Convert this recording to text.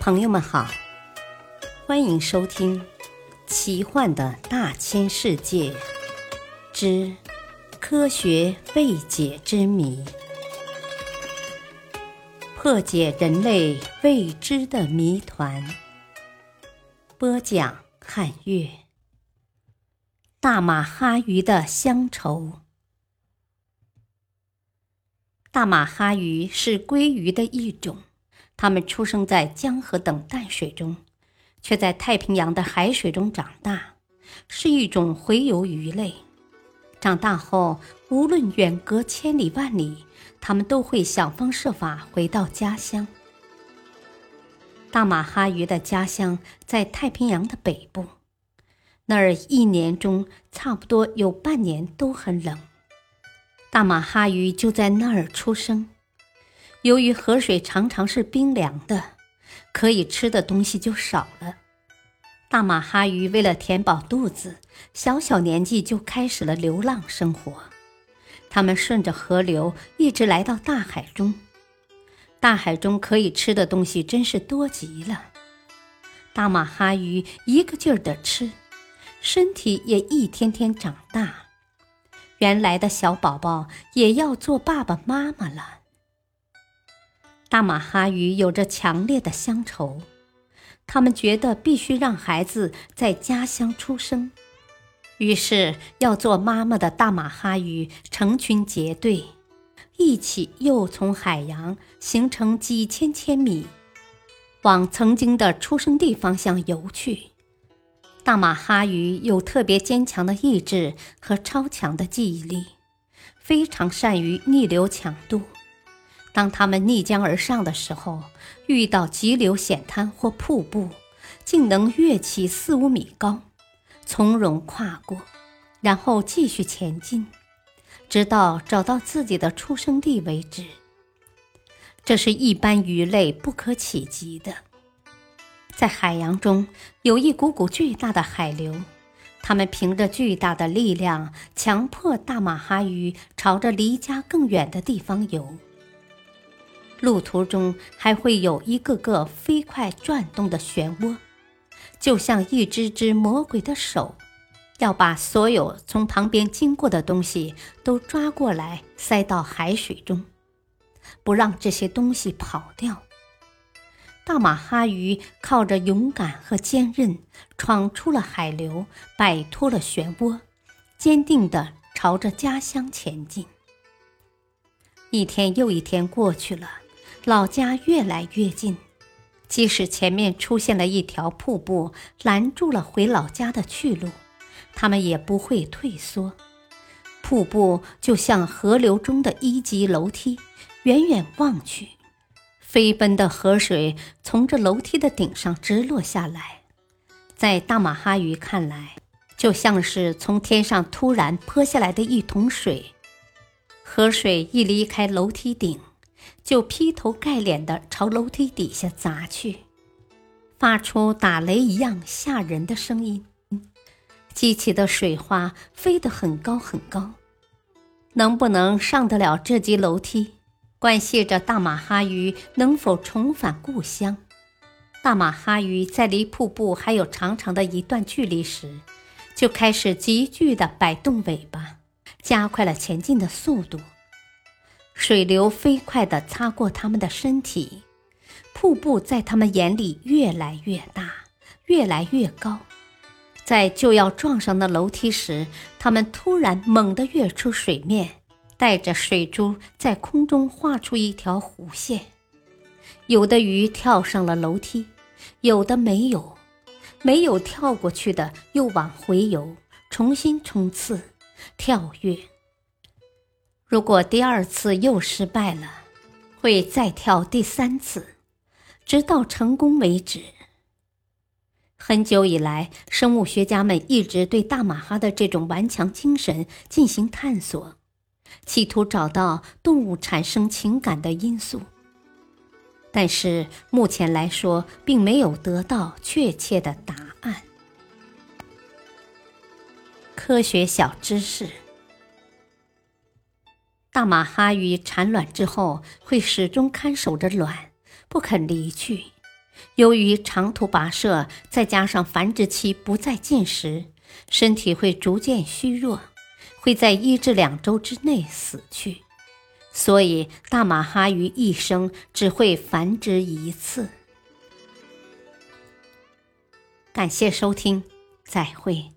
朋友们好，欢迎收听《奇幻的大千世界之科学未解之谜》，破解人类未知的谜团。播讲：汉月。大马哈鱼的乡愁。大马哈鱼是鲑鱼的一种。它们出生在江河等淡水中，却在太平洋的海水中长大，是一种洄游鱼类。长大后，无论远隔千里万里，它们都会想方设法回到家乡。大马哈鱼的家乡在太平洋的北部，那儿一年中差不多有半年都很冷。大马哈鱼就在那儿出生。由于河水常常是冰凉的，可以吃的东西就少了。大马哈鱼为了填饱肚子，小小年纪就开始了流浪生活。它们顺着河流一直来到大海中，大海中可以吃的东西真是多极了。大马哈鱼一个劲儿的吃，身体也一天天长大。原来的小宝宝也要做爸爸妈妈了。大马哈鱼有着强烈的乡愁，他们觉得必须让孩子在家乡出生，于是要做妈妈的大马哈鱼成群结队，一起又从海洋行程几千千米，往曾经的出生地方向游去。大马哈鱼有特别坚强的意志和超强的记忆力，非常善于逆流强渡。当他们逆江而上的时候，遇到急流险滩或瀑布，竟能跃起四五米高，从容跨过，然后继续前进，直到找到自己的出生地为止。这是一般鱼类不可企及的。在海洋中有一股股巨大的海流，它们凭着巨大的力量，强迫大马哈鱼朝着离家更远的地方游。路途中还会有一个个飞快转动的漩涡，就像一只只魔鬼的手，要把所有从旁边经过的东西都抓过来塞到海水中，不让这些东西跑掉。大马哈鱼靠着勇敢和坚韧，闯出了海流，摆脱了漩涡，坚定地朝着家乡前进。一天又一天过去了。老家越来越近，即使前面出现了一条瀑布，拦住了回老家的去路，他们也不会退缩。瀑布就像河流中的一级楼梯，远远望去，飞奔的河水从这楼梯的顶上直落下来，在大马哈鱼看来，就像是从天上突然泼下来的一桶水。河水一离开楼梯顶。就劈头盖脸地朝楼梯底下砸去，发出打雷一样吓人的声音，激起的水花飞得很高很高。能不能上得了这级楼梯，关系着大马哈鱼能否重返故乡。大马哈鱼在离瀑布还有长长的一段距离时，就开始急剧地摆动尾巴，加快了前进的速度。水流飞快地擦过他们的身体，瀑布在他们眼里越来越大，越来越高。在就要撞上那楼梯时，他们突然猛地跃出水面，带着水珠在空中画出一条弧线。有的鱼跳上了楼梯，有的没有，没有跳过去的又往回游，重新冲刺、跳跃。如果第二次又失败了，会再跳第三次，直到成功为止。很久以来，生物学家们一直对大马哈的这种顽强精神进行探索，企图找到动物产生情感的因素。但是目前来说，并没有得到确切的答案。科学小知识。大马哈鱼产卵之后，会始终看守着卵，不肯离去，由于长途跋涉，再加上繁殖期不再进食，身体会逐渐虚弱，会在一至两周之内死去。所以，大马哈鱼一生只会繁殖一次。感谢收听，再会。